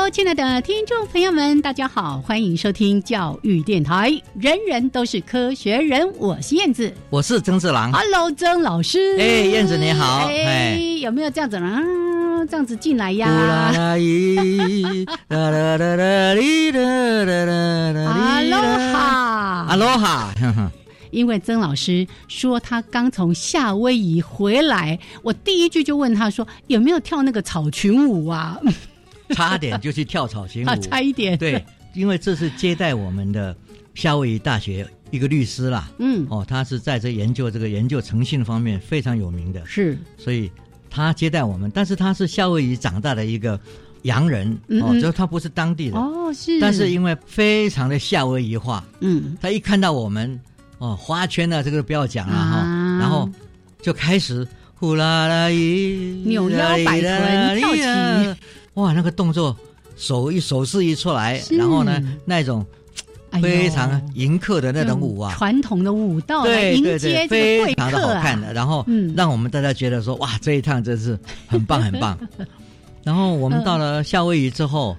Hello，亲爱的听众朋友们，大家好，欢迎收听教育电台，人人都是科学人，我是燕子，我是曾志郎。Hello，曾老师。哎燕子你好哎哎，有没有这样子啊？这样子进来呀？呼啦啦咦，啦啦啦啦啦啦啦啦哈阿罗哈，因为曾老师说他刚从夏威夷回来，我第一句就问他说有没有跳那个草裙舞啊？差点就去跳草裙 啊，舞。差一点。对，因为这是接待我们的夏威夷大学一个律师啦。嗯，哦，他是在这研究这个研究诚信方面非常有名的，是，所以他接待我们。但是他是夏威夷长大的一个洋人，哦，就是他不是当地的，哦，是，但是因为非常的夏威夷化，嗯，他一看到我们，哦，花圈呢、这个不要讲了哈、啊然后就开始呼啦啦咦，扭腰摆臀跳起，哇，那个动作手一手势一出来，然后呢，那种非常迎客的那种舞啊，传统的舞蹈来迎对对对，非贵常的好。看的，然后嗯。让我们大家觉得说，哇，这一趟真是很棒很棒。然后我们到了夏威夷之后，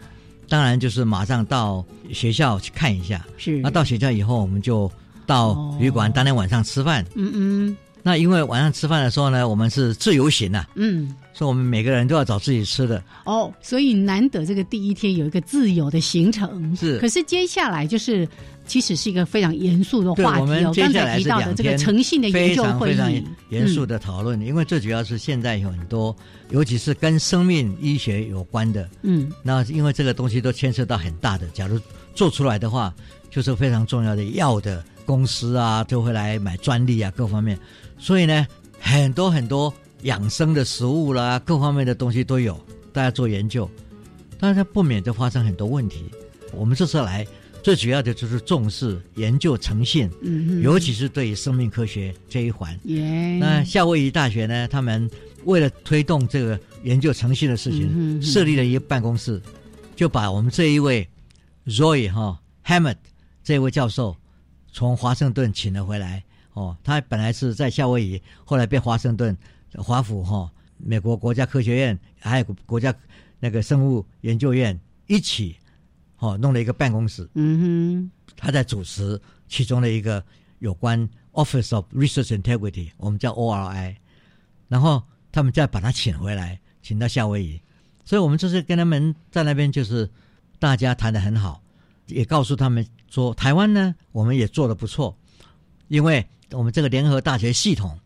当然就是马上到学校去看一下。是，那到学校以后，我们就到哦。旅馆，当天晚上吃饭。嗯嗯。那因为晚上吃饭的时候呢，我们是自由行啊，嗯，所以我们每个人都要找自己吃的。哦，所以难得这个第一天有一个自由的行程。是可是接下来就是。其实是一个非常严肃的对，话题我们哦，刚接下来是才提到的这个诚信的研非究会常非常议，严肃嗯的讨论，因为最主要是现在有很多，尤其是跟生命医学有关的，嗯，那因为这个东西都牵涉到很大的，假如做出来的话，就是非常重要的药的公司啊，就会来买专利啊，各方面。所以呢，很多很多养生的食物啦，各方面的东西都有，大家做研究，但是它不免就发生很多问题。我们这次来最主要的就是重视研究诚信，尤其是对于生命科学这一环。耶，那夏威夷大学呢，他们为了推动这个研究诚信的事情，嗯哼哼设立了一个办公室，就把我们这一位 Roy 哈、Hammett 这位教授从华盛顿请了回来。哦，他本来是在夏威夷，后来被华盛顿华府哈、美国国家科学院还有国家那个生物研究院一起哦弄了一个办公室，嗯哼他在主持其中的一个有关 Office of Research Integrity，我们叫 ORI，然后他们再把他请回来，请到夏威夷，所以我们这次跟他们在那边就是大家谈得很好，也告诉他们说台湾呢我们也做得不错，因为我们这个联合大学系统，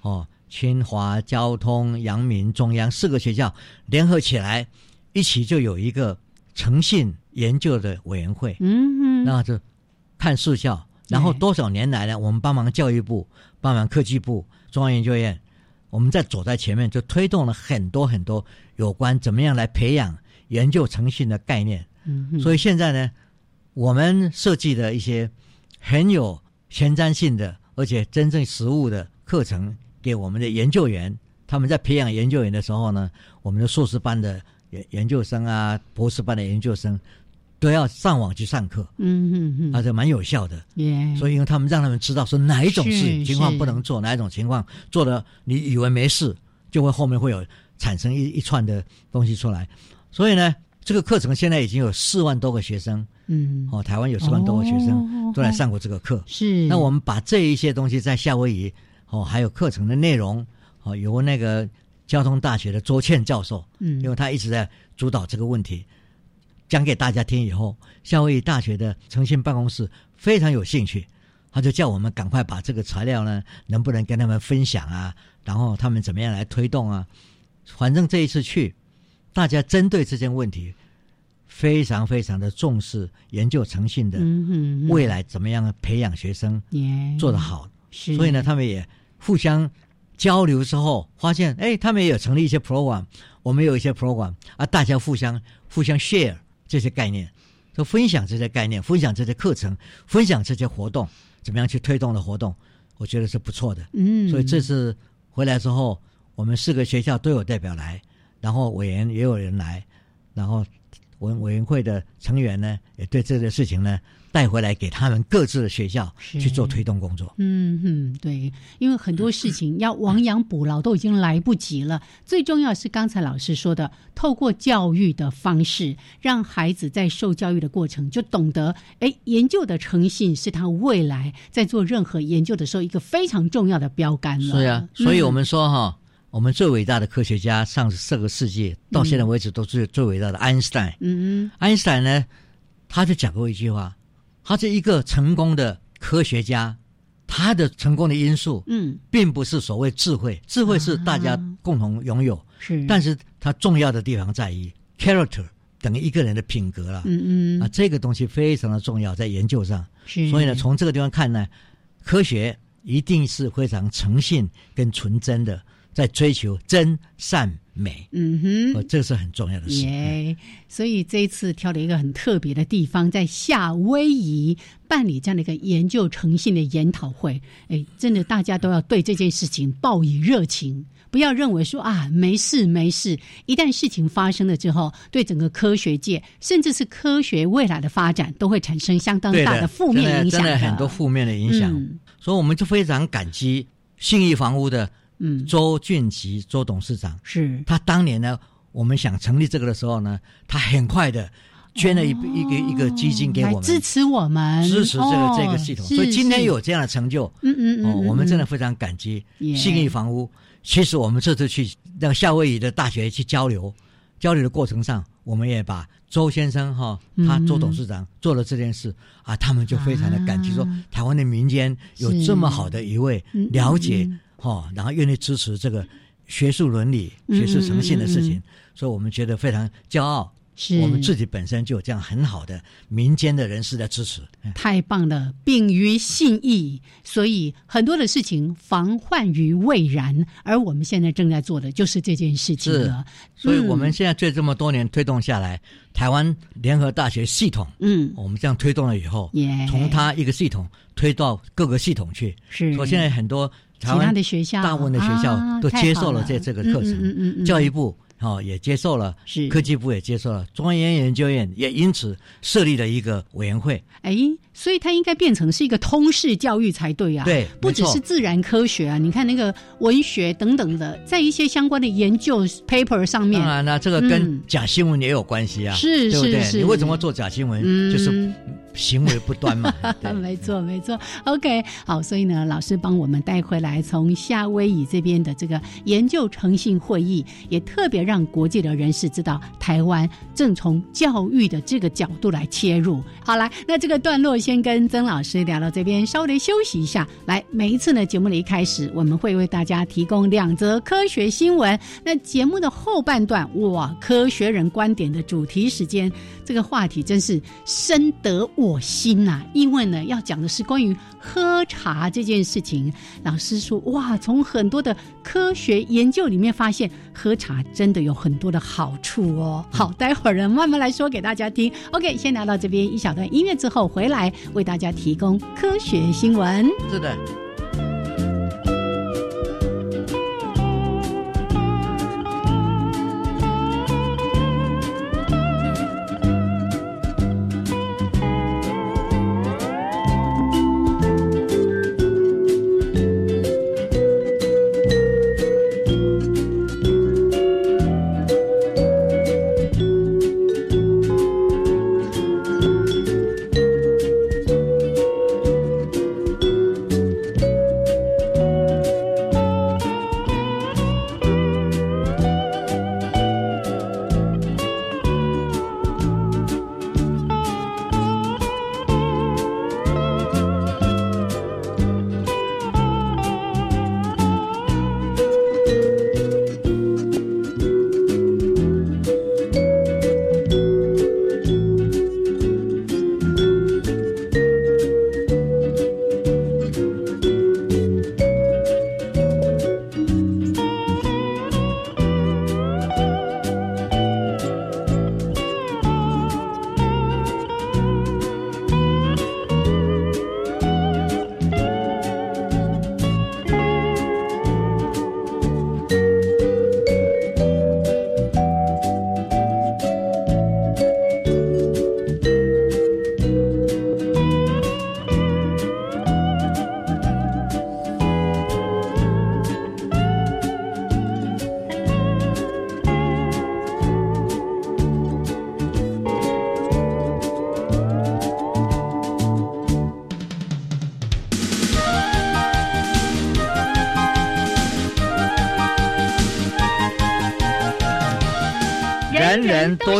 哦，清华、交通、阳明、中央四个学校联合起来，一起就有一个诚信研究的委员会哼，，嗯哼，那就看速效。然后多少年来呢，我们帮忙教育部、帮忙科技部、中央研究院，我们在走在前面，就推动了很多很多有关怎么样来培养研究诚信的概念。嗯哼，所以现在呢，我们设计的一些很有前瞻性的，而且真正实务的课程，给我们的研究员，他们在培养研究员的时候呢，我们的硕士班的研研究生啊，博士班的研究生，都要上网去上课，嗯嗯嗯，而且蛮有效的。耶，所以，因为他们让他们知道说哪一种是事情况不能做，哪一种情况做的你以为没事，就会后面会有产生一一串的东西出来。所以呢，这个课程现在已经有四万多个学生嗯，哦，台湾有四万多个学生哦都来上过这个课。是，那我们把这一些东西在夏威夷哦，还有课程的内容哦，由那个交通大学的周倩教授，嗯，因为他一直在主导这个问题，讲给大家听以后，夏威夷大学的诚信办公室非常有兴趣，他就叫我们赶快把这个材料呢，能不能跟他们分享啊？然后他们怎么样来推动啊？反正这一次去，大家针对这件问题，非常非常的重视研究诚信的嗯哼，未来怎么样培养学生做得好。是，所以呢，他们也互相交流之后，发现哎，他们也有成立一些 program，我们有一些 program 啊，大家互相互相 share 这些概念，就分享这些概念，分享这些课程，分享这些活动，怎么样去推动的活动，我觉得是不错的。嗯，所以这次回来之后，我们四个学校都有代表来，然后委员也有人来，然后委委员会的成员呢，也对这个事情呢带回来给他们各自的学校去做推动工作。嗯哼，对，因为很多事情要亡羊补牢都已经来不及了。最重要是刚才老师说的，透过教育的方式，让孩子在受教育的过程就懂得，哎，研究的诚信是他未来在做任何研究的时候一个非常重要的标杆了。是啊，所以我嗯们说哈，我们最伟大的科学家，上这个世纪到现在为止都是最伟大的爱因斯坦。嗯嗯爱因斯坦呢，他就讲过一句话，他是一个成功的科学家，他的成功的因素嗯，并不是所谓智慧，智慧是大家共同拥有，是，但是他重要的地方在于 character，等于一个人的品格了。嗯嗯，啊，这个东西非常的重要，在研究上。是，所以呢，从这个地方看呢，科学一定是非常诚信跟纯真的，在追求真善美，嗯哼，呃，这是很重要的事。耶所以这一次挑了一个很特别的地方，在夏威夷办理这样的一个研究诚信的研讨会。哎，真的大家都要对这件事情抱以热情，不要认为说啊没事没事。一旦事情发生了之后，对整个科学界甚至是科学未来的发展都会产生相当大的，负面影响真的真的很多负面的影响。嗯所以我们就非常感激信义房屋的嗯，周俊吉周董事长，是。他当年呢，我们想成立这个的时候呢，他很快的捐了一、一个一个基金给我们，支持我们，支持这个、哦这个系统，所以今天有这样的成就，嗯嗯嗯哦，我们真的嗯非常感激耶信义房屋。其实我们这次去让夏威夷的大学去交流，交流的过程上，我们也把周先生哈，他嗯。周董事长做了这件事啊，他们就非常的感激，说啊台湾的民间有这么好的一位了解嗯哈，然后愿意支持这个学术伦理、嗯学术诚信的事情所以我们觉得非常骄傲。是我们自己本身就有这样很好的民间的人士的支持。哎太棒了，秉于信义，所以很多的事情防患于未然，而我们现在正在做的就是这件事情了。所以我们嗯现在这这么多年推动下来，台湾联合大学系统，嗯，我们这样推动了以后，耶从它一个系统推到各个系统去。是所以现在很多其他的学校，大部分的学校啊都接受了了。这这个课程，嗯嗯嗯嗯教育部哦也接受了，是。科技部也接受了，中央研究院也因此设立了一个委员会。哎，所以它应该变成是一个通识教育才对啊。对不只是自然科学啊，你看那个文学等等的，在一些相关的研究 paper 上面。当，然了，这个跟嗯。假新闻也有关系啊，是对不对？是是。你为什么做假新闻？嗯。就是行为不端嘛。对没错，没错。OK，好，所以呢，老师帮我们带回来从夏威夷这边的这个研究诚信会议，也特别让国际的人士知道，台湾正从教育的这个角度来切入。好来，那这个段落先跟曾老师聊到这边，稍微休息一下。来，每一次呢节目的一开始，我们会为大家提供两则科学新闻。那节目的后半段，哇，科学人观点的主题时间，这个话题真是深得我心呐、因为呢，要讲的是关于喝茶这件事情。老师说，哇，从很多的科学研究里面发现，喝茶真的有很多的好处哦。好，待会儿呢慢慢来说给大家听。OK，先聊到这边一小段音乐之后，回来为大家提供科学新闻。是的。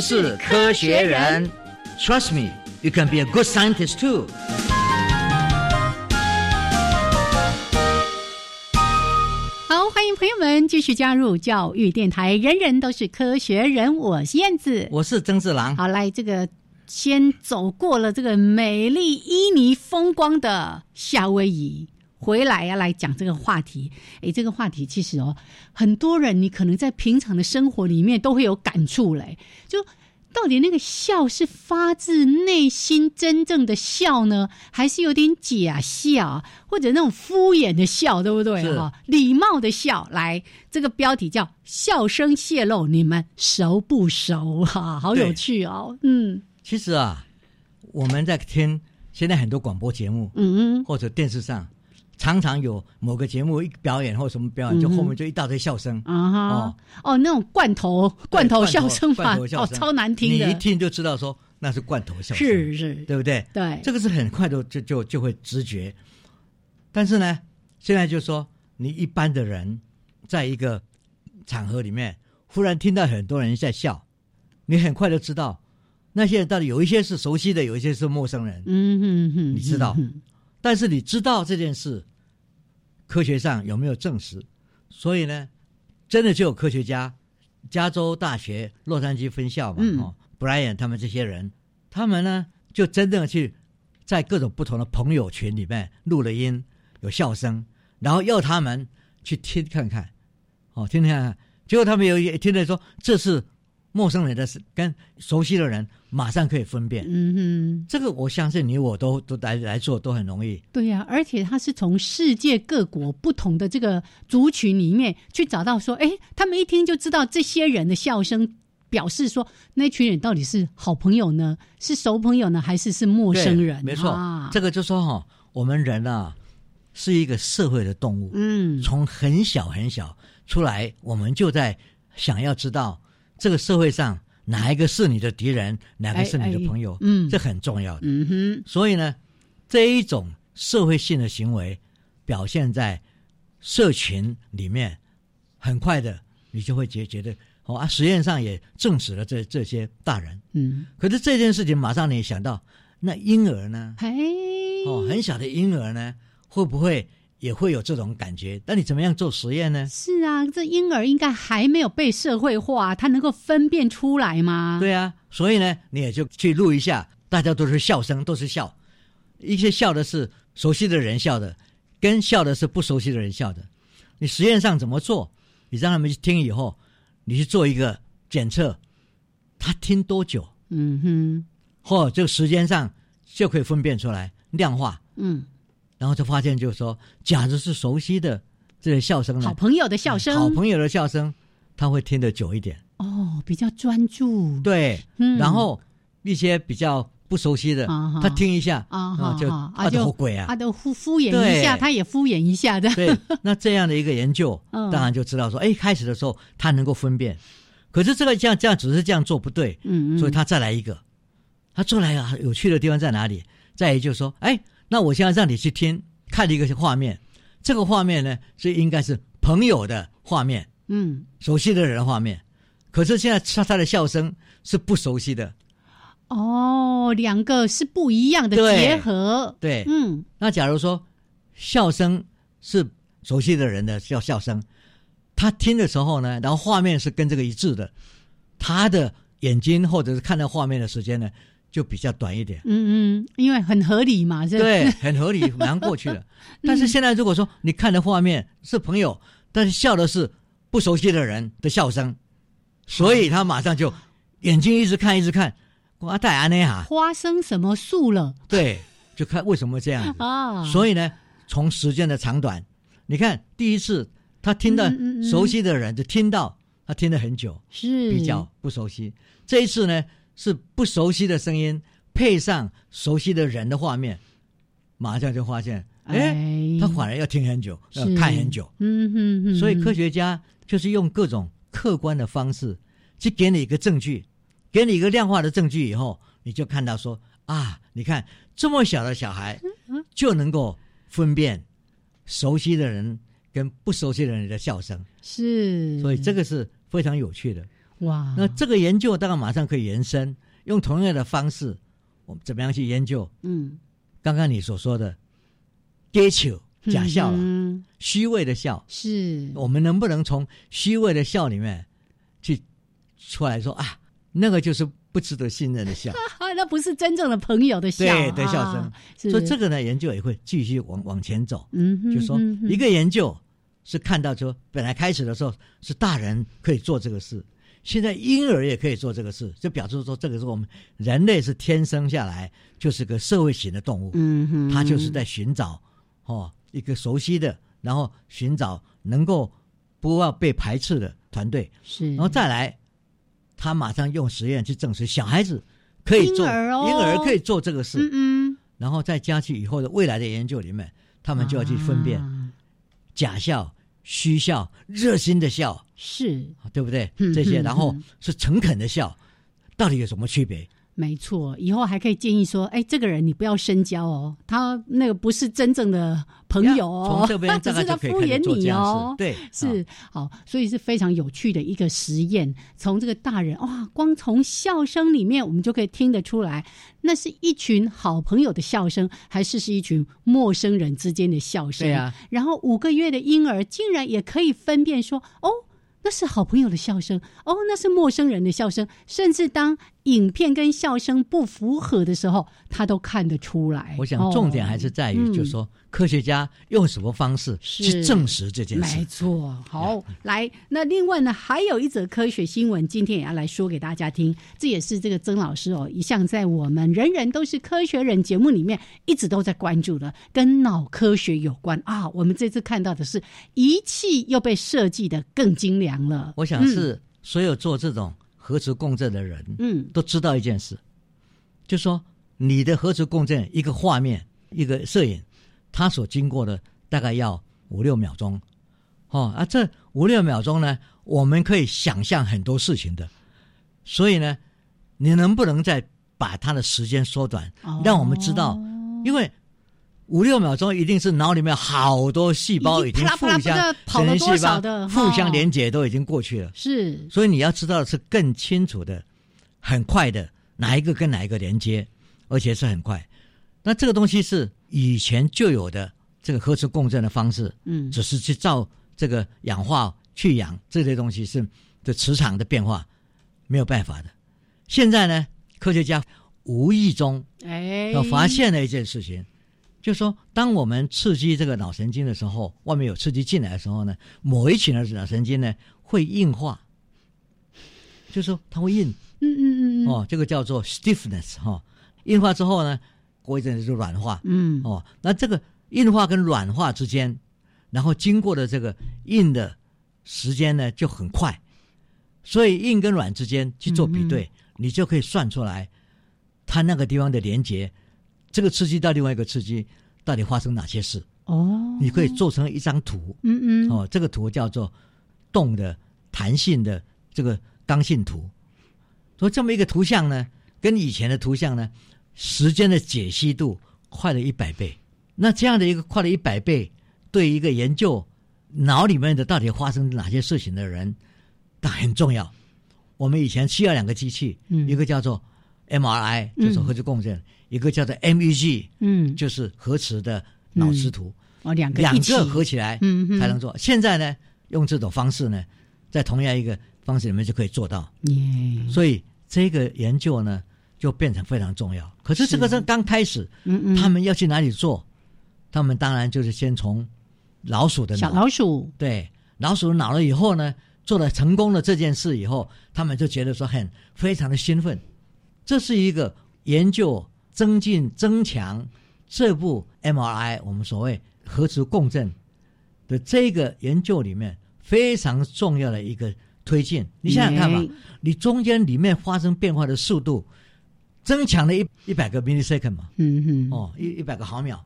都是科学人。Trust me, you can be a good scientist too. 好，欢迎朋友们继续加入教育电台，人人都是科学人。我是燕子，我是曾志郎。好，来这个先走过了这个美丽旖旎风光的夏威夷。回来要来讲这个话题，诶，这个话题其实哦，很多人你可能在平常的生活里面都会有感触嘞。就到底那个笑是发自内心真正的笑呢，还是有点假笑，或者那种敷衍的笑，对不对？哈，礼貌的笑。来，这个标题叫“笑声泄露”，你们熟不熟？哈，好有趣哦。嗯，其实啊，我们在听现在很多广播节目，嗯嗯，或者电视上。常常有某个节目一表演或什么表演，就后面就一大堆笑声。啊哈。哦。哦那种罐头罐头笑声嘛，哦超难听的，你一听就知道说那是罐头笑声，是是，对不对？对，这个是很快的就就就会直觉。但是呢，现在就说你一般的人，在一个场合里面，忽然听到很多人在笑，你很快就知道那些人到底有一些是熟悉的，有一些是陌生人。嗯哼哼，你知道，但是你知道这件事。科学上有没有证实？所以呢，真的就有科学家，加州大学洛杉矶分校嘛，哦，Brian 他们这些人，他们呢就真正去在各种不同的朋友群里面录了音，有笑声，然后要他们去听看看，哦，听听看看，结果他们有一听到说这是。陌生人的是跟熟悉的人，马上可以分辨。嗯哼，这个我相信你我都都来来做都很容易。对呀，而且他是从世界各国不同的这个族群里面去找到说，哎，他们一听就知道这些人的笑声，表示说那群人到底是好朋友呢，是熟朋友呢，还是是陌生人？没错，这个就说哈，我们人啊是一个社会的动物。嗯，从很小很小出来，我们就在想要知道。这个社会上哪一个是你的敌人，哪个是你的朋友？嗯，这很重要的。嗯哼。所以呢，这一种社会性的行为表现在社群里面，很快的你就会觉觉得哦啊，实验上也证实了这这些大人。嗯。可是这件事情马上你想到，那婴儿呢？嘿。哦，很小的婴儿呢，会不会？也会有这种感觉，那你怎么样做实验呢？是啊，这婴儿应该还没有被社会化，他能够分辨出来吗？对啊，所以呢，你也就去录一下，大家都是笑声，都是笑，一些笑的是熟悉的人笑的，跟笑的是不熟悉的人笑的。你实验上怎么做？你让他们去听以后，你去做一个检测，他听多久？嗯哼，或这个时间上就可以分辨出来，量化。嗯。然后就发现，就是说，假如是熟悉的这些笑声，好朋友的笑声，好朋友的笑声，他会听得久一点。哦，比较专注。对，嗯。然后一些比较不熟悉的，他听一下啊，就啊，就鬼啊，他都敷敷衍一下，他也敷衍一下的。对，那这样的一个研究，当然就知道说，哎，开始的时候他能够分辨，可是这个这样这样只是这样做不对，嗯嗯。所以他再来一个，他做来啊，有趣的地方在哪里？再一就是说，哎。那我现在让你去听看一个画面，这个画面呢是应该是朋友的画面，嗯，熟悉的人的画面，可是现在他他的笑声是不熟悉的，哦，两个是不一样的结合，对，嗯，那假如说笑声是熟悉的人的笑笑声，他听的时候呢，然后画面是跟这个一致的，他的眼睛或者是看到画面的时间呢？就比较短一点，嗯嗯，因为很合理嘛，对，很合理，马上过去了。但是现在如果说你看的画面是朋友，但是笑的是不熟悉的人的笑声，所以他马上就眼睛一直看，一直看，瓜，戴安内哈，花生什么树了？对，就看为什么这样 啊？所以呢，从时间的长短，你看第一次他听到熟悉的人，就听到他听了很久，是比较不熟悉。这一次呢？是不熟悉的声音配上熟悉的人的画面，马上就发现，哎，他反而要听很久，要看很久。嗯哼哼。所以科学家就是用各种客观的方式去给你一个证据，给你一个量化的证据以后，你就看到说啊，你看这么小的小孩就能够分辨熟悉的人跟不熟悉的人的笑声，是。所以这个是非常有趣的。哇，那这个研究当然马上可以延伸，用同样的方式，我们怎么样去研究？嗯，刚刚你所说的 gay 球假笑了，嗯。虚伪的笑，是。我们能不能从虚伪的笑里面去出来说啊，那个就是不值得信任的笑？啊，那不是真正的朋友的笑，对对笑声。啊，所以这个呢，研究也会继续往往前走。嗯哼，就说一个研究是看到说，本来开始的时候是大人可以做这个事，现在婴儿也可以做这个事，就表示说这个是我们人类是天生下来就是个社会型的动物，嗯哼，他就是在寻找哦一个熟悉的，然后寻找能够不要被排斥的团队，是，然后再来，他马上用实验去证实小孩子可以做婴儿哦。婴儿可以做这个事，嗯嗯，然后再加去以后的未来的研究里面，他们就要去分辨。啊。假笑、虚笑、热心的笑，是对不对？嗯这些，嗯然后嗯是诚恳的笑，到底有什么区别？没错，以后还可以建议说，哎，这个人你不要深交哦，他那个不是真正的朋友哦，从这边 只是在敷衍你哦。对，是啊好，所以是非常有趣的一个实验。从这个大人哇，光从笑声里面，我们就可以听得出来，那是一群好朋友的笑声，还是是一群陌生人之间的笑声？对啊。然后五个月的婴儿竟然也可以分辨说，哦。那是好朋友的笑声，哦，那是陌生人的笑声，甚至当影片跟笑声不符合的时候，他都看得出来。我想重点还是在于，嗯就是说科学家用什么方式去证实这件事没。错，好，来，那另外呢，还有一则科学新闻，今天也要来说给大家听。这也是这个曾老师哦，一向在我们人人都是科学人节目里面一直都在关注的，跟脑科学有关啊。我们这次看到的是仪器又被设计的更精良了。我想是所有做这种核磁共振的人嗯，都知道一件事，就说你的核磁共振一个画面一个摄影，它所经过的大概要五六秒钟，哦啊，这五六秒钟呢，我们可以想象很多事情的，所以呢，你能不能再把它的时间缩短，哦。让我们知道，因为。五六秒钟一定是脑里面好多细胞已经互相神经细胞的互相哦连接都已经过去了，是。所以你要知道的是更清楚的、很快的哪一个跟哪一个连接，而且是很快。那这个东西是以前就有的这个核磁共振的方式，嗯。只是去照这个氧化去氧这些东西是的磁场的变化没有办法的。现在呢，科学家无意中哎，要发现了一件事情，就是说，当我们刺激这个脑神经的时候，外面有刺激进来的时候呢，某一群的脑神经呢会硬化，就是说它会硬。嗯嗯嗯嗯哦，这个叫做 stiffness 哈、硬化之后呢，过一阵子就软化。嗯。哦。那这个硬化跟软化之间，然后经过的这个硬的时间呢就很快，所以硬跟软之间去做比对，你就可以算出来它那个地方的连接，这个刺激到另外一个刺激到底发生哪些事，哦，你可以做成一张图。嗯嗯。哦，这个图叫做动的弹性的这个刚性图。所以这么一个图像呢，跟以前的图像呢，时间的解析度快了一百倍。那这样的一个快了一百倍，对一个研究脑里面的到底发生哪些事情的人，那很重要。我们以前需要两个机器，嗯。一个叫做 MRI，就是核磁共振；一个叫做 MEG，嗯，就是核磁的脑磁图。哦，两个两个合起来嗯哼才能做。现在呢，用这种方式呢，在同样一个方式里面就可以做到。耶，所以这个研究呢，就变成非常重要。可是这个是是刚开始，嗯嗯，他们要去哪里做？他们当然就是先从老鼠的小，老鼠，对老鼠脑了以后呢，做了成功了这件事以后，他们就觉得说很非常的兴奋。这是一个研究增进增强这部 MRI 我们所谓核磁共振的这个研究里面非常重要的一个推进。你想想看吧，你中间里面发生变化的速度增强了一一百个 millisecond 嘛，嗯嗯，哦，一一百个毫秒，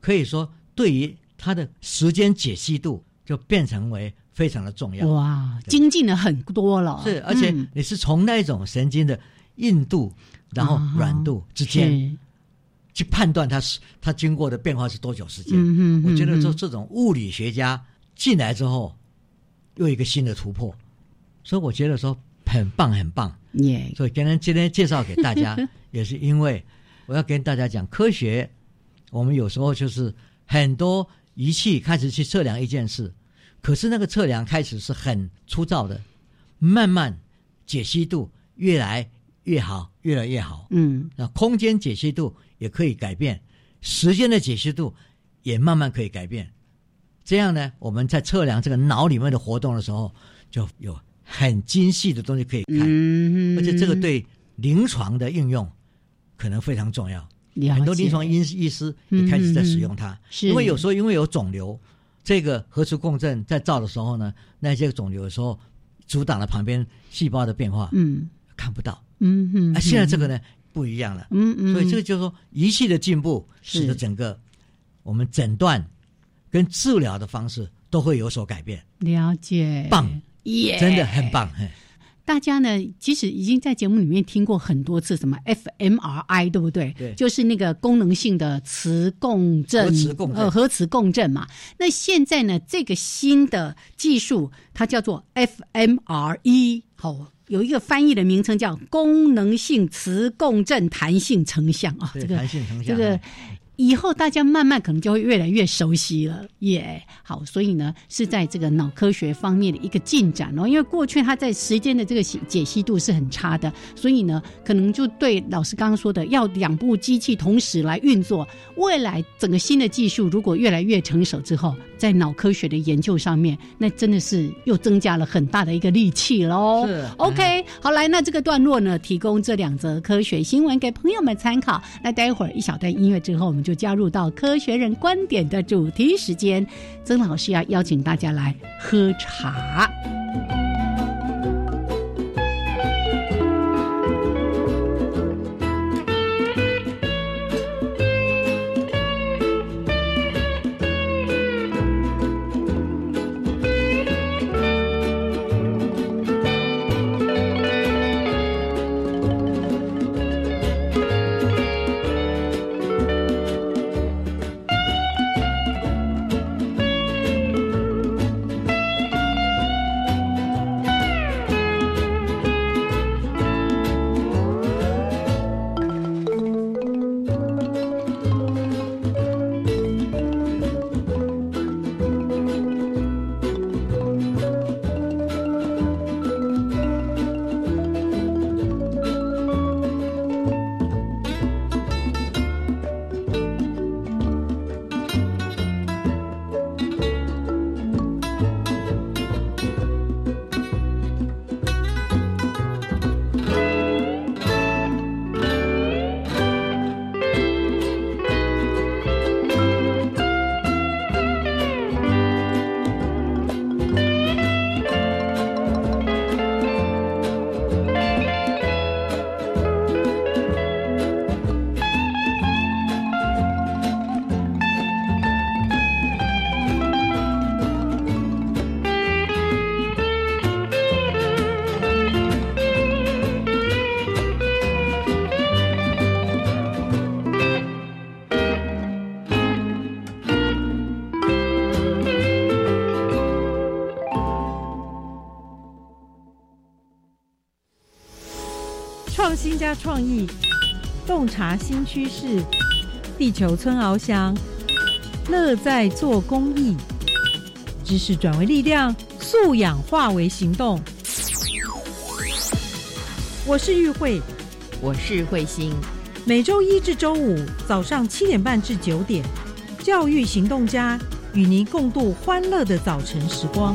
可以说对于它的时间解析度就变成为非常的重要。哇，精进了很多了，是，而且嗯你是从那种神经的硬度，然后啊软度之间是去判断它是它经过的变化是多久时间。嗯哼，我觉得这这种物理学家进来之后，又一个新的突破，所以我觉得说很棒很棒。耶，所以今天今天介绍给大家，也是因为我要跟大家讲科学。我们有时候就是很多仪器开始去测量一件事，可是那个测量开始是很粗糙的，慢慢解析度越来越好，越来越好。嗯那空间解析度也可以改变，时间的解析度也慢慢可以改变。这样呢，我们在测量这个脑里面的活动的时候，就有很精细的东西可以看，嗯，而且这个对临床的应用可能非常重要。很多临床医医师也开始在使用它，是因为有时候因为有肿瘤，这个核磁共振在照的时候呢，那些肿瘤有时候阻挡了旁边细胞的变化，嗯看不到。嗯嗯，啊，现在这个呢不一样了，嗯嗯，所以这个就是说仪器的进步，使得整个我们诊断跟治疗的方式都会有所改变，了解，棒，耶，真的很棒。嘿。大家呢，其实已经在节目里面听过很多次什么 fMRI，对不对？对。就是那个功能性的磁共振，核磁共振。呃，核磁共振嘛。那现在呢，这个新的技术它叫做 fMRE，好、有一个翻译的名称叫功能性磁共振弹性成像啊，对这个弹性成像这个以后大家慢慢可能就会越来越熟悉了，耶、好，所以呢是在这个脑科学方面的一个进展哦，因为过去它在时间的这个解解析度是很差的，所以呢可能就对老师刚刚说的要两部机器同时来运作，未来整个新的技术如果越来越成熟之后，在脑科学的研究上面，那真的是又增加了很大的一个力气喽。是 OK，好来，那这个段落呢，提供这两则科学新闻给朋友们参考。那待会儿一小段音乐之后，我们就加入到科学人观点的主题时间。曾老师要邀请大家来喝茶。创意，洞察新趋势，地球村翱翔，乐在做公益，知识转为力量，素养化为行动。我是玉慧，我是慧心，每周一至周五早上七点半至九点，教育行动家与您共度欢乐的早晨时光。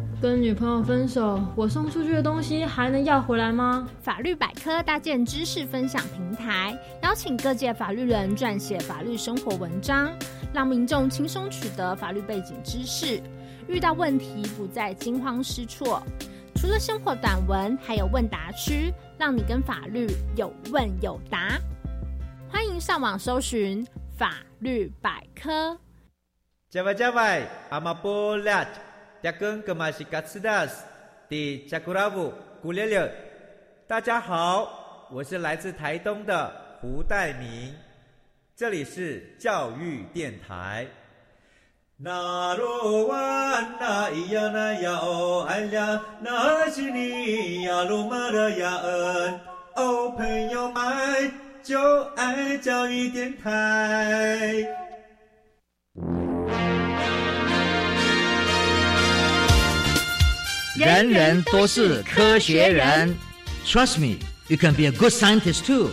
跟女朋友分手，我送出去的东西还能要回来吗？法律百科搭建知识分享平台，邀请各界法律人撰写法律生活文章，让民众轻松取得法律背景知识，遇到问题不再惊慌失措。除了生活短文，还有问答区，让你跟法律有问有答。欢迎上网搜寻法律百科。加外加外，阿玛波拉，扎根格玛西卡斯达斯，迪加古拉布古列列。大家好，我是来自台东的胡代明，这里是教育电台。那罗哇那咿呀那呀哦哎呀，那是你呀鲁玛的呀恩哦，朋友们就爱教育电台。人人都是科学人，Trust me, you can be a good scientist too。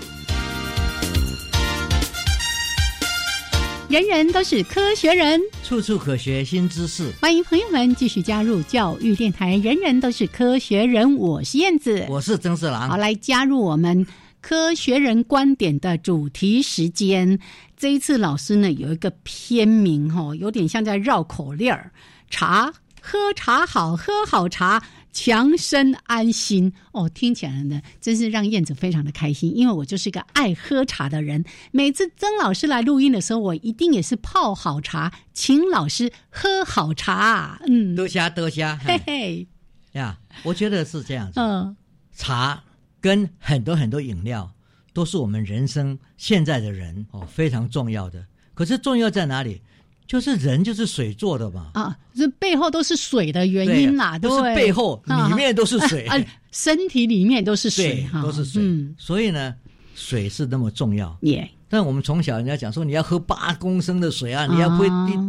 人人都是科学人，处处可学新知识。欢迎朋友们继续加入教育电台。人人都是科学人，我是燕子，我是曾四郎。好，来加入我们科学人观点的主题时间。这一次老师呢有一个片名哈，有点像在绕口令儿，茶。喝茶好，喝好茶，强身安心哦。听起来呢，真是让燕子非常的开心，因为我就是一个爱喝茶的人。每次曾老师来录音的时候，我一定也是泡好茶，请老师喝好茶。嗯，多谢多谢，嘿嘿呀，我觉得是这样子。嗯，茶跟很多很多饮料都是我们人生现在的人哦非常重要的。可是重要在哪里？就是人就是水做的嘛啊，这背后都是水的原因啦，都是背后里面都是水，身体里面都是水，都是水。所以呢，水是那么重要。耶！但我们从小人家讲说，你要喝八公升的水啊，你要喝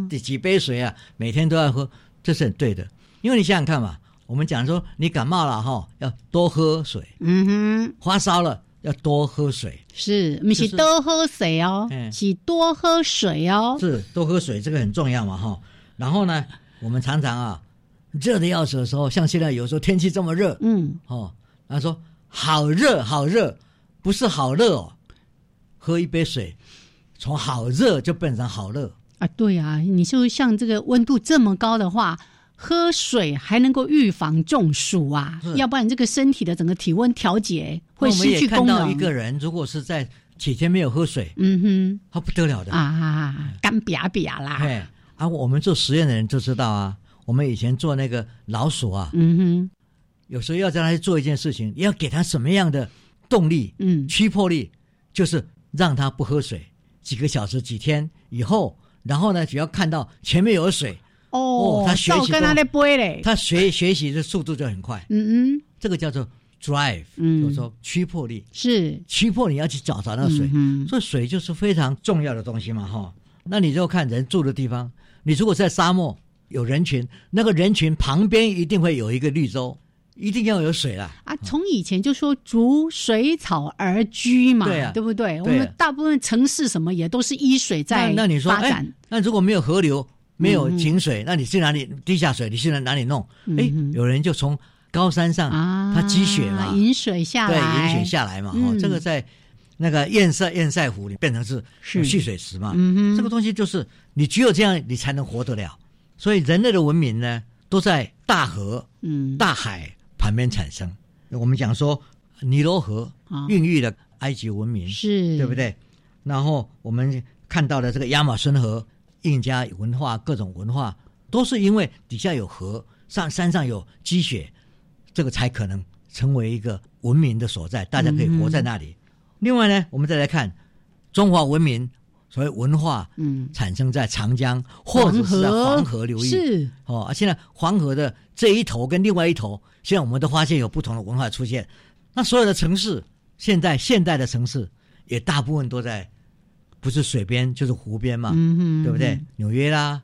几几杯水啊，每天都要喝，这是很对的。因为你想想看嘛，我们讲说你感冒了哈，要多喝水。嗯哼，发烧了。要多喝水，是不是多喝水哦？是多喝水哦。是多喝水，这个很重要嘛，哈。然后呢，我们常常啊，热的要死的时候，像现在有时候天气这么热，嗯，哦，他说好热好热，不是好热哦。喝一杯水，从好热就变成好热啊。对啊，你就像这个温度这么高的话。喝水还能够预防中暑啊，要不然这个身体的整个体温调节会失去功能。看到一个人如果是在几天没有喝水，嗯哼，他不得了的啊，干瘪瘪啦。对，啊，我们做实验的人就知道啊，我们以前做那个老鼠啊，嗯哼，有时候要叫他去做一件事情，要给他什么样的动力，嗯，驱迫力，就是让他不喝水几个小时、几天以后，然后呢，只要看到前面有水。哦，他学习，他背嘞，他学学习的速度就很快。嗯嗯，这个叫做 drive，就是说驱迫力，是驱迫你要去找找那个水。所以水就是非常重要的东西嘛，哈。那你就看人住的地方，你如果在沙漠有人群，那个人群旁边一定会有一个绿洲，一定要有水啦。啊，从以前就说逐水草而居嘛，对啊，对不对？我们大部分城市什么也都是依水在那你说，哎，那如果没有河流？没有井水，那你去哪里？地下水，你去哪里弄？哎，有人就从高山上，它积雪嘛，引水下来，对，引水下来嘛。哦，这个在那个堰塞堰塞湖里变成是蓄水池嘛。嗯这个东西就是你只有这样，你才能活得了。所以人类的文明呢，都在大河、嗯、大海旁边产生。我们讲说尼罗河孕育了埃及文明，是对不对？然后我们看到的这个亚马孙河。印加文化各种文化都是因为底下有河，上山上有积雪，这个才可能成为一个文明的所在，大家可以活在那里。另外呢，我们再来看中华文明所谓文化，嗯，产生在长江或者是在黄河流域，是哦。而现在黄河的这一头跟另外一头，现在我们都发现有不同的文化出现。那所有的城市，现在现代的城市也大部分都在。不是水边就是湖边嘛，嗯对不对？纽约啦，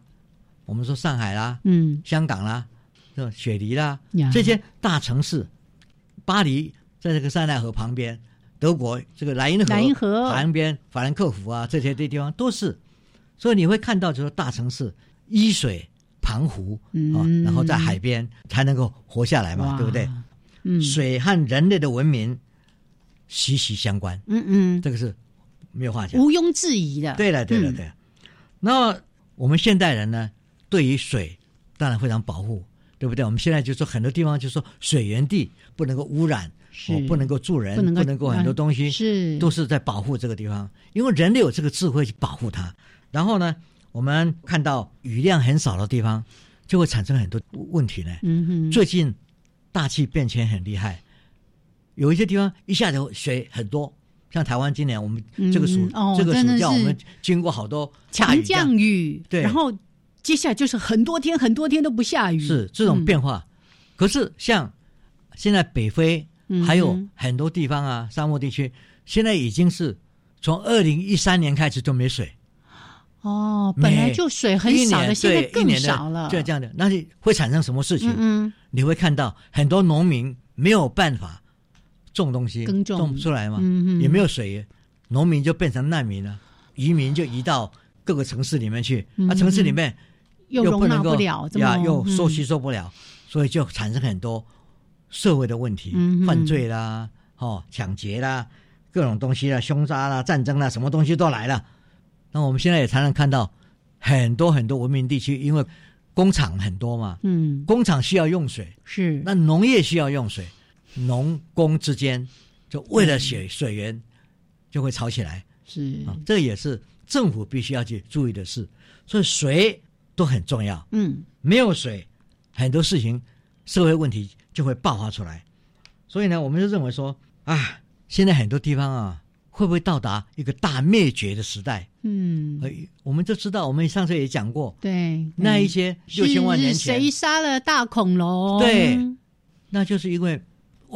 我们说上海啦，嗯，香港啦，这雪梨啦，这些大城市，巴黎在这个塞纳河旁边，德国这个莱茵河，莱茵河。旁边，法兰克福啊，这些这地方都是，所以你会看到就是大城市依水澎湖啊、嗯。然后在海边才能够活下来嘛，对不对？嗯。水和人类的文明息息相关，嗯嗯，这个是没有话讲。毋庸置疑的。对了，对了，嗯对了。那我们现代人呢，对于水当然非常保护，对不对？我们现在就说很多地方就说水源地不能够污染，是哦，不能够住人，不能够很多东西是都是在保护这个地方，因为人类有这个智慧去保护它。然后呢，我们看到雨量很少的地方，就会产生很多问题呢。嗯哼，最近大气变迁很厉害，有一些地方一下子水很多，像台湾今年我们这个暑、嗯哦这个暑假我们经过好多大强雨降雨，对。然后接下来就是很多天很多天都不下雨，是这种变化。可是像现在北非嗯还有嗯很多地方啊，沙漠地区现在已经是从二零一三年开始就没水，哦，本来就水很少的，现在更少了，就这样的，那就会产生什么事情？嗯。你会看到很多农民没有办法种东西，耕种。不出来嘛，也没有水，农民就变成难民了，移民就移到各个城市里面去，嗯啊，城市里面又容纳不能够不了呀，又受吸收不了，所以就产生很多社会的问题，嗯犯罪啦，哦，抢劫啦，各种东西啦，凶杀啦，战争啦，什么东西都来了。那我们现在也常常看到很多很多文明地区，因为工厂很多嘛，嗯，工厂需要用水，是。那农业需要用水，农工之间就为了水水源就会吵起来是啊，这也是政府必须要去注意的事。所以水都很重要，嗯没有水，很多事情社会问题就会爆发出来。所以呢，我们就认为说啊，现在很多地方啊，会不会到达一个大灭绝的时代？嗯，呃，我们就知道，我们上次也讲过，对，那一些六千万年是前谁杀了大恐龙？对那就是因为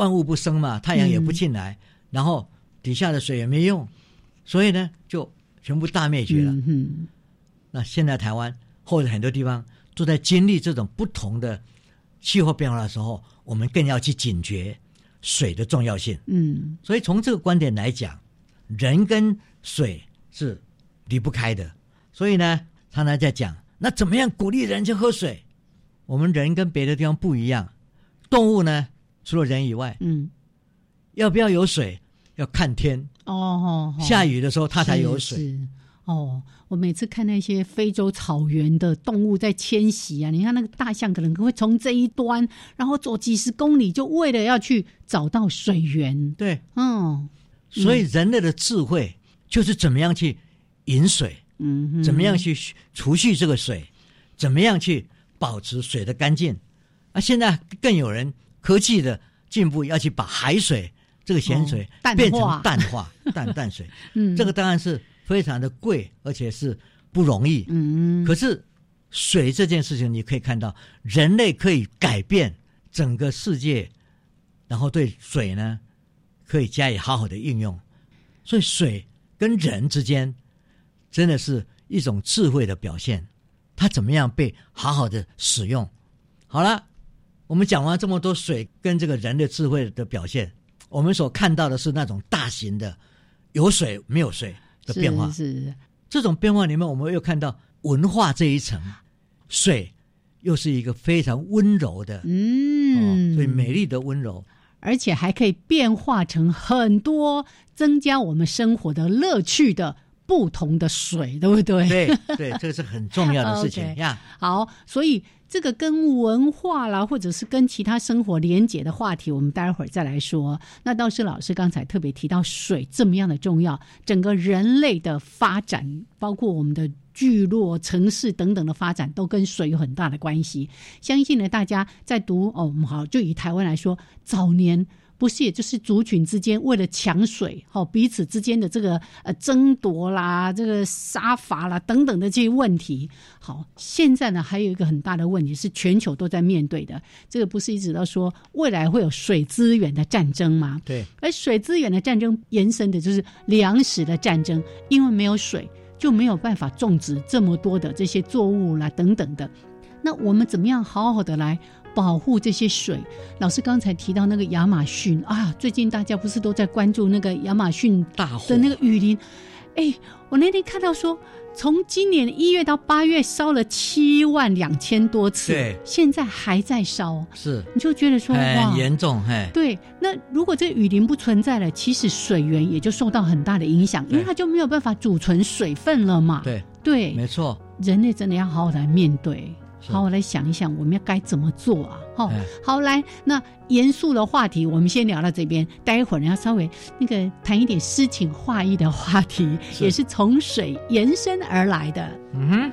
万物不生嘛，太阳也不进嗯来，然后底下的水也没用，所以呢，就全部大灭绝了。嗯，那现在台湾或者很多地方都在经历这种不同的气候变化的时候，我们更要去警觉水的重要性。嗯所以从这个观点来讲，人跟水是离不开的。所以呢，常常在讲，那怎么样鼓励人去喝水？我们人跟别的地方不一样，动物呢，除了人以外，嗯，要不要有水？要看天，哦哦，哦下雨的时候它才有水。哦，我每次看那些非洲草原的动物在迁徙啊，你看那个大象可能会从这一端，然后走几十公里，就为了要去找到水源。对，嗯，所以人类的智慧就是怎么样去饮水，嗯，怎么样去储蓄这个水，怎么样去保持水的干净。啊，现在更有人科技的进步，要去把海水这个咸水变成化淡化、淡淡水。嗯这个当然是非常的贵，而且是不容易。嗯，可是水这件事情，你可以看到，人类可以改变整个世界，然后对水呢，可以加以好好的应用。所以水跟人之间，真的是一种智慧的表现。它怎么样被好好的使用？好了，我们讲完这么多水跟这个人的智慧的表现，我们所看到的是那种大型的有水没有水的变化。是是这种变化里面，我们又看到文化这一层，水又是一个非常温柔的，嗯、哦，所以美丽的温柔，而且还可以变化成很多增加我们生活的乐趣的不同的水，对不对？对对，这个是很重要的事情 呀。好，所以这个跟文化啦，或者是跟其他生活连结的话题，我们待会儿再来说。那倒是老师刚才特别提到水这么样的重要，整个人类的发展，包括我们的聚落、城市等等的发展，都跟水有很大的关系。相信呢，大家在读哦，我们好，就以台湾来说，早年。不是，也就是族群之间为了抢水，哦，彼此之间的这个呃争夺啦，这个杀伐啦等等的这些问题。好，现在呢还有一个很大的问题是全球都在面对的，这个不是一直都说未来会有水资源的战争吗？对，而水资源的战争延伸的就是粮食的战争，因为没有水就没有办法种植这么多的这些作物啦等等的。那我们怎么样好好的来？保护这些水，老师刚才提到那个亚马逊啊，最近大家不是都在关注那个亚马逊大火的那个雨林？哎，我那天看到说，从今年一月到八月烧了七万两千多次，对，现在还在烧，是。你就觉得说哇。很，严重，嘿，对，那如果这雨林不存在了，其实水源也就受到很大的影响，因为它就没有办法储存水分了嘛。对，对，没错，人类真的要好好来面对，是好我来想一想，我们要该怎么做啊？哈、哎好，来，那严肃的话题我们先聊到这边，待会儿呢要稍微那个谈一点诗情画意的话题，是也是从水延伸而来的。嗯哼。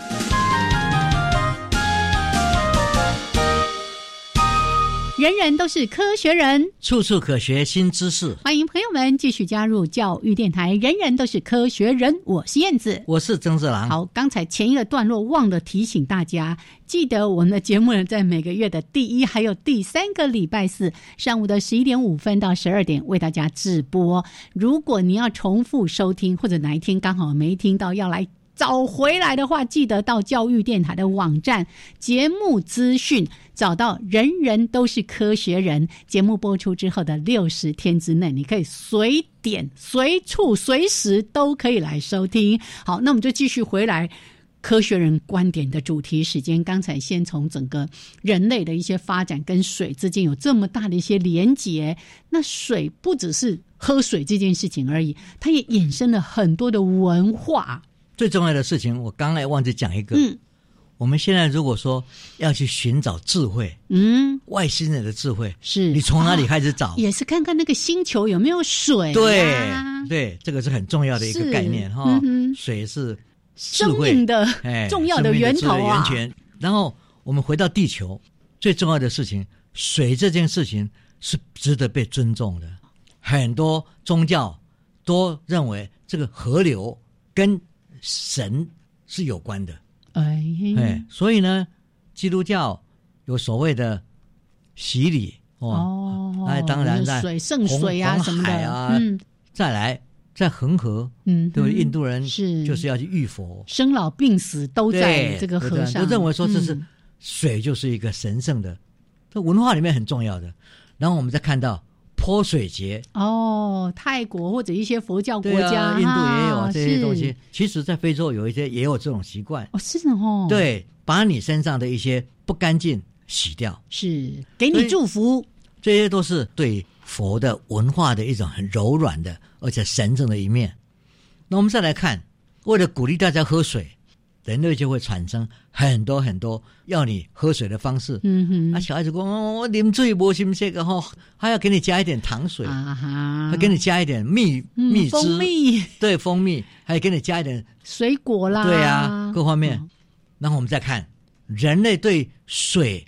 人人都是科学人，处处可学新知识。欢迎朋友们继续加入教育电台。人人都是科学人，我是燕子。我是曾志郎。好，刚才前一个段落忘了提醒大家，记得我们的节目呢，在每个月的第一还有第三个礼拜四上午的十一点五分到十二点为大家直播。如果你要重复收听，或者哪一天刚好没听到要来。找回来的话，记得到教育电台的网站节目资讯找到“人人都是科学人”。节目播出之后的六十天之内，你可以随点、随处、随时都可以来收听。好，那我们就继续回来。科学人观点的主题时间，刚才先从整个人类的一些发展跟水之间有这么大的一些连结。那水不只是喝水这件事情而已，它也衍生了很多的文化。最重要的事情，我刚才忘记讲一个。嗯，我们现在如果说要去寻找智慧，嗯，外星人的智慧，是你从哪里开始找？啊也是看看那个星球有没有水、啊。对对，这个是很重要的一个概念哈。嗯、水是智生慧命的哎重要的源头啊。源泉。然后我们回到地球，最重要的事情，水这件事情是值得被尊重的。很多宗教都认为这个河流跟神是有关的。哎。哎，所以呢，基督教有所谓的洗礼哦，哎，当然在水圣水啊什么的啊，嗯，再来在恒河，嗯，对对？印度人是。就是要去浴佛，生老病死都在这个河上，都认为说这是嗯。水就是一个神圣的，这文化里面很重要的。然后我们再看到泼水节，哦，泰国或者一些佛教国家，啊，印度也有啊这些东西。其实，在非洲有一些也有这种习惯，哦，是哦，，对，把你身上的一些不干净洗掉，是。给你祝福，这些都是对佛的文化的一种很柔软的而且神圣的一面。那我们再来看，为了鼓励大家喝水，人类就会产生很多很多要你喝水的方式。嗯哼，啊，小孩子说：“哦我啉水无心这个吼，还要给你加一点糖水，啊哈，还给你加一点蜜嗯蜜汁，蜂蜜、对蜂蜜，还给你加一点水果啦，对啊，各方面。嗯。然后我们再看人类对水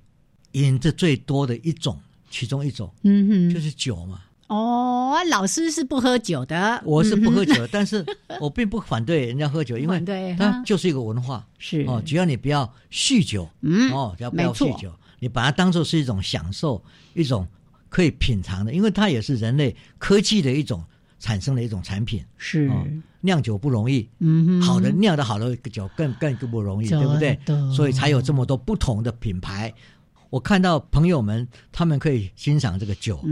饮的最多的一种，其中一种嗯哼，就是酒嘛。哦，老师是不喝酒的，我是不喝酒，但是我并不反对人家喝酒，因为它就是一个文化。是哦，只要你不要酗酒，嗯哦，只要不要酗酒，你把它当做是一种享受，一种可以品尝的，因为它也是人类科技的一种产生的一种产品。是，哦酿酒不容易，嗯哼，好的酿的好的酒更更更不容易，对不对？所以才有这么多不同的品牌。我看到朋友们他们可以欣赏这个酒，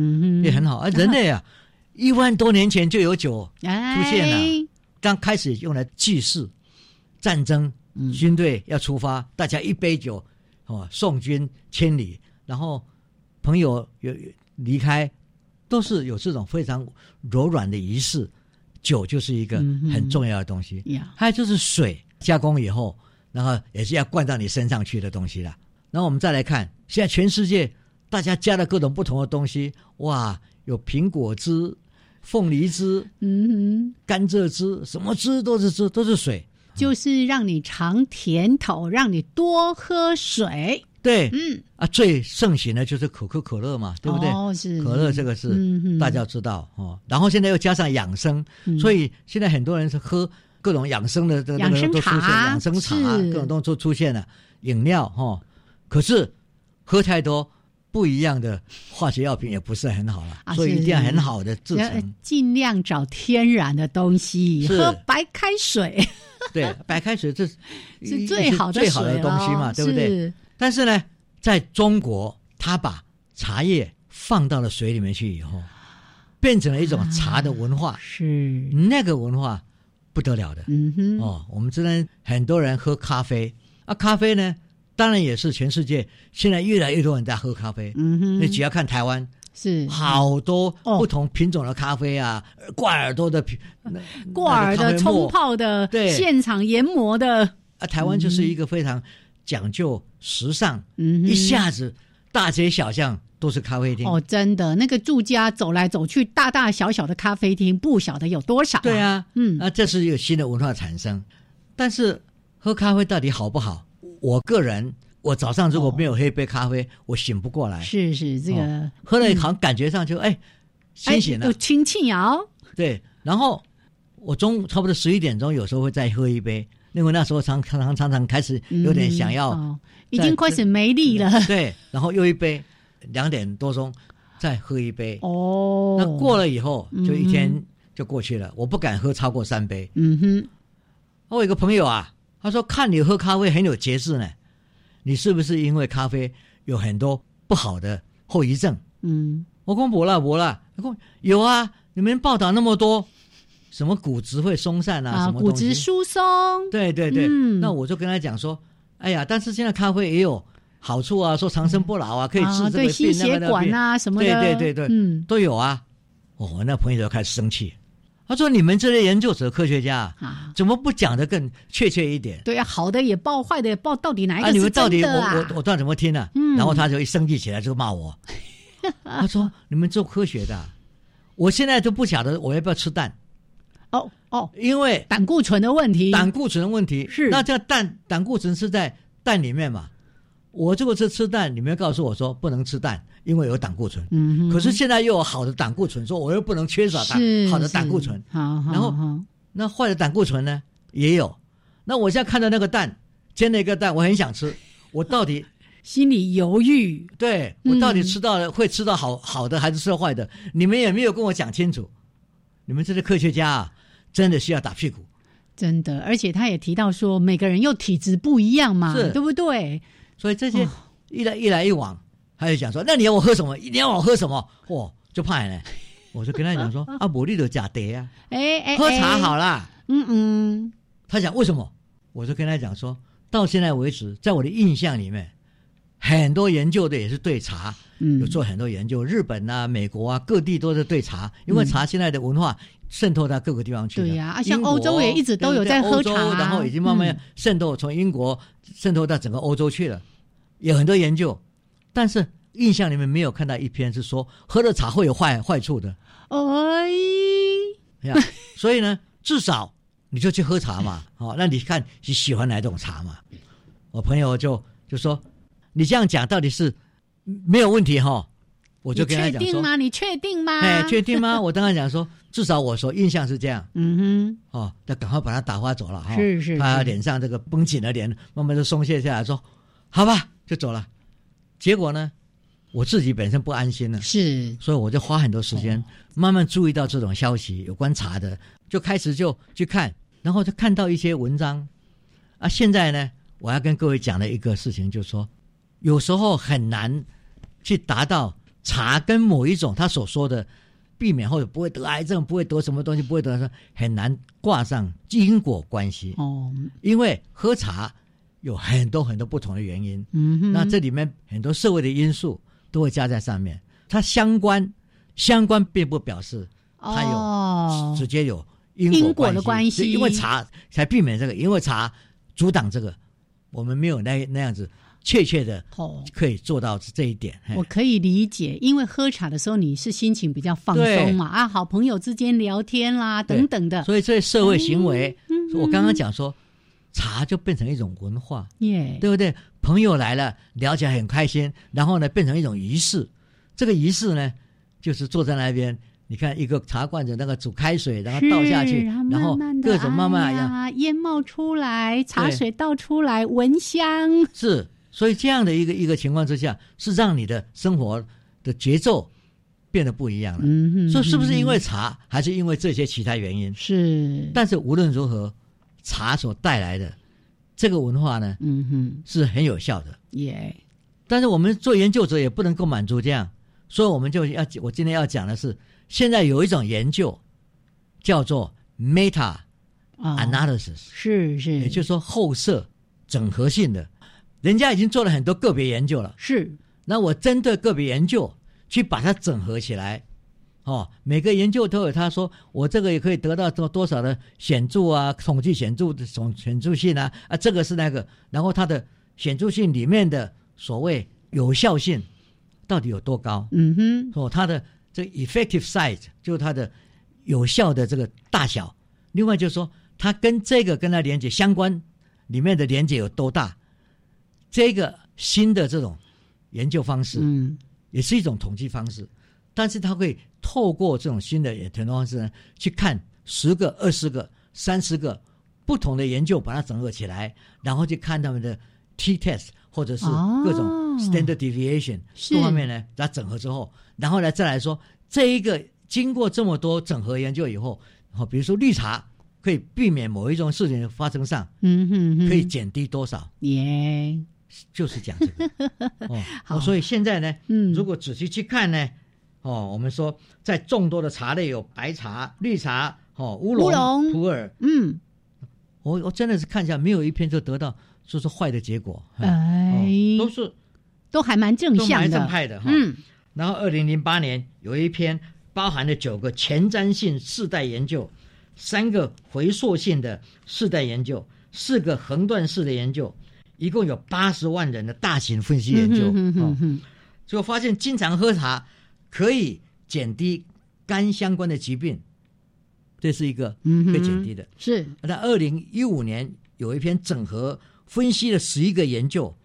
也很好啊。人类啊，一万多年前就有酒哎出现了，刚开始用来祭祀、战争，嗯军队要出发，大家一杯酒，哦，送君千里，然后朋友有有离开，都是有这种非常柔软的仪式。酒就是一个很重要的东西，呀，还有就是水加工以后，然后也是要灌到你身上去的东西了。然后我们再来看，现在全世界大家加了各种不同的东西，哇，有苹果汁、凤梨汁、嗯甘蔗汁，什么汁都是汁，都是水。就是让你尝甜头，让你多喝水，对，嗯，啊，最盛行的就是可口可乐嘛，对不对？哦，是。可乐这个是嗯大家知道哦，然后现在又加上养生，嗯。所以现在很多人是喝各种养生的这个养生那个都出现，茶。养生茶是。各种东西都出现了，饮料哈、哦，可是喝太多不一样的化学药品也不是很好了，啊所以一定要很好的制要成。尽量找天然的东西，喝白开水 对，白开水这是 是最好的最好的东西嘛，咯对不对？但是呢，在中国，他把茶叶放到了水里面去以后，变成了一种茶的文化，是，那个文化不得了的。嗯哼，哦，我们知道很多人喝咖啡啊，咖啡呢，当然也是全世界现在越来越多人在喝咖啡。嗯哼，你只要看台湾，是好多哦不同品种的咖啡啊，挂耳朵的 挂耳的、冲泡的、对现场研磨的，啊，台湾就是一个非常讲究时尚，嗯哼，一下子大街小巷都是咖啡厅。哦，真的，那个住家走来走去，大大小小的咖啡厅，不晓得有多少、对，啊，嗯，啊，这是一个新的文化产生。但是喝咖啡到底好不好？我个人，我早上如果没有喝一杯咖啡，我醒不过来。是是，这个、哦喝了好像感觉上就哎清醒了，有轻轻摇，对。然后我中午差不多十一点钟，有时候会再喝一杯，因为那时候常常常常常开始有点想要，已经开始没力了。对，然后又一杯，两点多钟再喝一杯。哦，那过了以后，就一天嗯就过去了。我不敢喝超过三杯。嗯哼，我有一个朋友啊，他说看你喝咖啡很有节制呢，你是不是因为咖啡有很多不好的后遗症？嗯，我讲不啦不啦，他说有啊，你们报道那么多，什么骨质会松散啊，啊，什么骨质疏松，对对对，嗯。那我就跟他讲说，哎呀，但是现在咖啡也有好处啊，说长生不老啊，可以治啊，这个心那个血管啊什么的，对对对对。嗯，都有啊。哦，我那朋友就开始生气，他说：“你们这些研究者、科学家啊，怎么不讲的更确切一点？对啊，好的也报，坏的也报，到底哪一啊，个是你们到底我？我我到底怎么听呢、嗯。然后他就一生气起来就骂我，他说：“你们做科学的啊，我现在都不晓得我要不要吃蛋，哦哦，因为胆固醇的问题，胆固醇的问题。是。那这个蛋胆固醇是在蛋里面嘛？我这个是吃蛋，你们告诉我说不能吃蛋，因为有胆固醇。嗯哼，可是现在又有好的胆固醇，说我又不能缺少胆好的胆固醇。是好，好然后好那坏的胆固醇呢也有。那我现在看到那个蛋煎了一个蛋，我很想吃，我到底 心里犹豫，对嗯我到底吃到了、会吃到好好的还是吃到坏的？你们也没有跟我讲清楚。你们这些科学家啊，真的需要打屁股。真的，而且他也提到说，每个人又体质不一样嘛，是对不对？所以这些哦一来一来一往，他就讲说：“那你要我喝什么？你要我喝什么？”嚯，就怕呢。我就跟他讲说：“ 啊，牡蛎的假得啊，哎哎，喝茶好了，啦。嗯嗯，他讲为什么？我就跟他讲说，到现在为止，在我的印象里面，很多研究的也是对茶，嗯有做很多研究，日本啊、美国啊各地都是对茶，因为茶现在的文化渗透到各个地方去了。对呀啊像欧洲也一直都有在喝对对茶欧洲然后已经慢慢嗯渗透，从英国渗透到整个欧洲去了，有很多研究，但是印象里面没有看到一篇是说喝了茶会有坏坏处的。哎，哎呀，所以呢，至少你就去喝茶嘛，哦，那你看你喜欢哪种茶嘛？我朋友就就说，你这样讲到底是没有问题哈，我就跟他你讲说，确定吗？你确定吗？哎，确定吗？我当然讲说，至少我说印象是这样嗯哼哦，那赶快把他打发走了哈。是是是他脸上这个绷紧的脸慢慢就松懈下来，说好吧，就走了。结果呢，我自己本身不安心了，，是所以我就花很多时间慢慢注意到这种消息，有观察的，就开始就去看，然后就看到一些文章啊。现在呢，我要跟各位讲的一个事情，就是说，有时候很难去达到茶跟某一种他所说的避免或者不会得癌症、不会得什么东西、不会得什么，很难挂上因果关系，哦，因为喝茶有很多很多不同的原因。嗯哼，那这里面很多社会的因素都会加在上面，它相关相关并不表示它有哦。直接有因因果的关系。对因为茶才避免这个，因为茶阻挡这个，我们没有那那样子确切的哦。可以做到这一点。嘿。我可以理解，因为喝茶的时候你是心情比较放松嘛，啊，好朋友之间聊天啦，等等的，所以这些社会行为，嗯。我刚刚讲说，茶就变成一种文化，耶，对不对？朋友来了，聊起来很开心，然后呢，变成一种仪式。这个仪式呢，就是坐在那边，你看一个茶罐子，那个煮开水，然后倒下去，然后慢慢地各种慢慢哎一样，呀烟冒出来，茶水倒出来，闻香，是。所以这样的一个一个情况之下，是让你的生活的节奏变得不一样了。嗯哼，所以是不是因为嗯茶，还是因为这些其他原因？是？但是无论如何，茶所带来的这个文化呢，嗯哼，是很有效的。耶，但是我们做研究者也不能够满足这样，所以我们就要我今天要讲的是，现在有一种研究叫做 meta 啊 analysis，、是是，也就是说后设整合性的，人家已经做了很多个别研究了，是。那我针对个别研究去把它整合起来。哦，每个研究都有他说，我这个也可以得到多多少的显著啊，统计显著的总显著性啊，啊，这个是那个，然后它的显著性里面的所谓有效性到底有多高？嗯哼，哦，它的这 effective size 就是它的有效的这个大小。另外就是说，它跟这个跟它连接相关里面的连接有多大？这个新的这种研究方式，嗯，也是一种统计方式，但是它会透过这种新的研究方式呢，去看十个、二十个、三十个不同的研究，把它整合起来，然后去看他们的 t test 或者是各种哦。standard deviation、是。各方面呢，把它整合之后，然后呢再来说这一个经过这么多整合研究以后，好，比如说绿茶可以避免某一种事情发生上，嗯哼哼，可以减低多少，耶，就是讲这个。哦好。哦，所以现在呢，嗯，如果仔细去看呢，哦，我们说在众多的茶类有白茶、绿茶、哦乌龙、普洱，嗯，我我真的是看一下，没有一篇就得到说是坏的结果，嗯哎。哦，都是都还蛮正向的，正派的哈。嗯，然后二零零八年有一篇包含了九个前瞻性世代研究，三个回溯性的世代研究，四个横断式的研究，一共有八十万人的大型分析研究。嗯哼哼哦哼哼。结果发现经常喝茶可以减低肝相关的疾病，这是一个嗯哼可以减低的。是那二零一五年有一篇整合分析了十一个研究，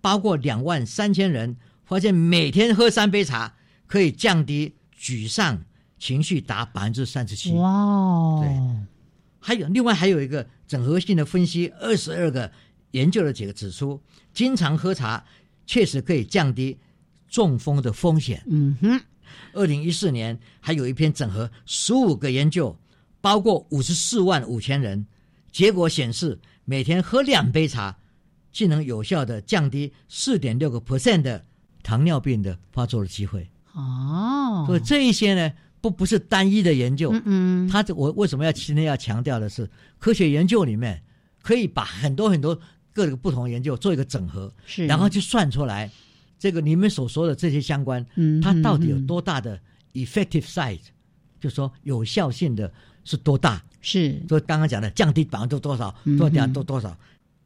包括两万三千人，发现每天喝三杯茶可以降低沮丧情绪达百分之三十七。哇哦，对还有另外还有一个整合性的分析，二十二个研究的结果指出，经常喝茶确实可以降低中风的风险。嗯哼，二零一四年还有一篇整合十五个研究，包括五十四万五千人，结果显示每天喝两杯茶，竟能有效的降低四点六个 percent 的糖尿病的发作的机会。哦，所以这一些呢，不不是单一的研究，嗯嗯，它这我为什么要今天要强调的是，科学研究里面可以把很多很多各个不同的研究做一个整合，是，然后去算出来这个你们所说的这些相关，嗯，它到底有嗯多大的 effective size，就说有效性的是多大？是就刚刚讲的降低百分之多少，嗯多点多多少。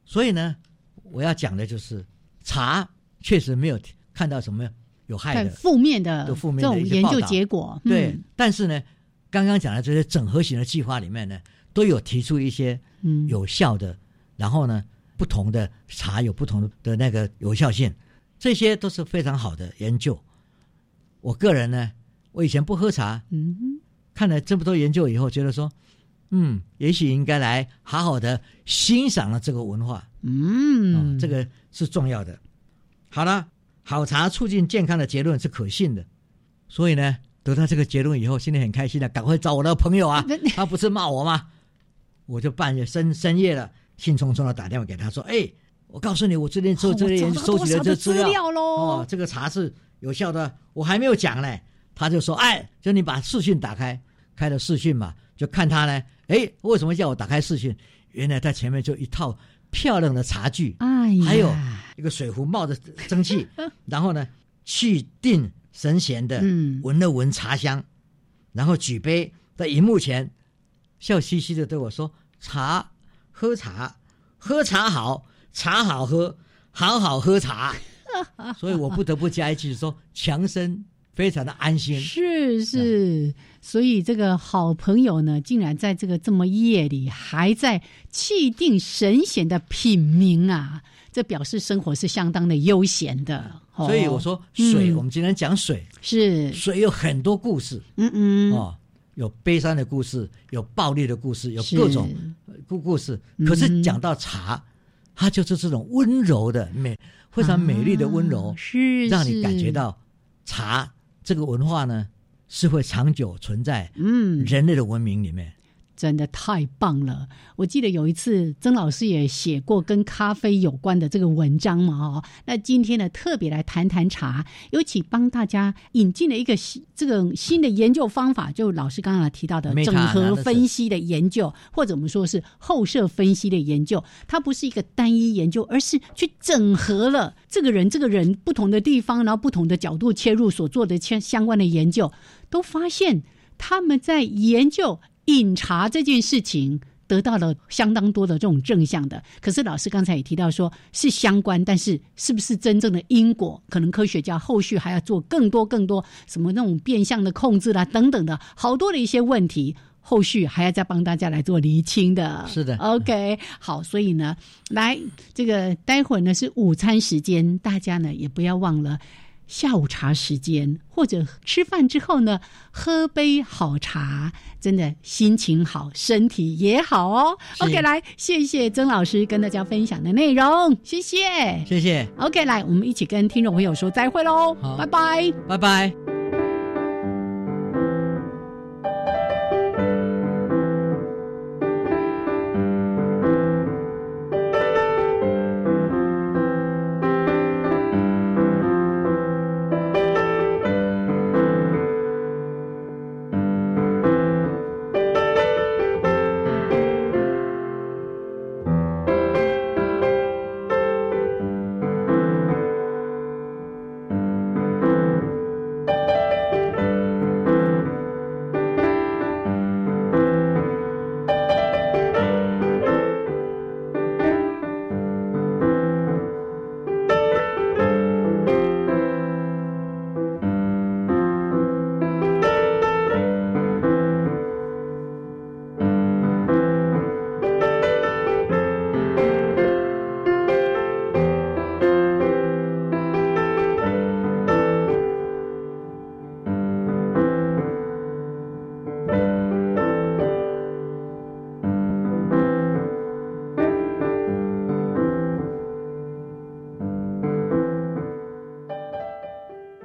所以呢，我要讲的就是茶确实没有看到什么有害的，看负面的的负面这种研究结果，对嗯。但是呢，刚刚讲的这些整合型的计划里面呢，都有提出一些嗯有效的，然后呢，不同的茶有不同的那个有效性。这些都是非常好的研究。我个人呢，我以前不喝茶，嗯，看了这么多研究以后，觉得说，嗯，也许应该来好好的欣赏了这个文化，嗯、哦，这个是重要的。好了，好茶促进健康的结论是可信的，所以呢，得到这个结论以后，心里很开心的，赶快找我的朋友啊，他不是骂我吗？我就半夜深深夜了，兴冲冲的打电话给他说，哎，我告诉你，我最近做这些研究收集了这资料喽，哦，这个茶是有效的，我还没有讲呢。他就说，哎，就你把视讯打开，开了视讯嘛，就看他呢，哎，为什么叫我打开视讯？原来他前面就一套漂亮的茶具，哎呀，还有一个水壶冒着蒸汽，然后呢，气定神闲的嗯。闻了闻茶香，然后举杯在荧幕前，笑嘻嘻的对我说：“茶，喝茶，喝茶好，茶好喝，好好喝茶。”所以我不得不加一句说：“强生非常的安心。”是是，所以这个好朋友呢，竟然在这个这么夜里还在气定神闲的品茗啊，这表示生活是相当的悠闲的。哦。所以我说水，嗯。我们今天讲水，是。水有很多故事。嗯嗯。哦，有悲伤的故事，有暴力的故事，有各种故故事。可是讲到茶，它就是这种温柔的美，非常美丽的温柔，啊是让你感觉到茶这个文化呢是会长久存在嗯人类的文明里面。真的太棒了！我记得有一次曾老师也写过跟咖啡有关的这个文章嘛，哦，那今天呢特别来谈谈茶，尤其帮大家引进了一个新这个新的研究方法，就老师刚刚提到的整合分析的研究，或者我们说是后设分析的研究，它不是一个单一研究，而是去整合了这个人这个人不同的地方，然后不同的角度切入所做的相相关的研究，都发现他们在研究。饮茶这件事情得到了相当多的这种正向的，可是老师刚才也提到说是相关，但是是不是真正的因果，可能科学家后续还要做更多更多什么那种变相的控制啦等等的好多的一些问题。后续还要再帮大家来做厘清的，是的，OK，好，所以呢，来这个待会儿呢是午餐时间，大家呢也不要忘了下午茶时间，或者吃饭之后呢，喝杯好茶，真的心情好，身体也好哦。OK，来，谢谢曾老师跟大家分享的内容，谢谢。谢谢，OK，来，我们一起跟听众朋友说再会喽，拜拜。拜拜。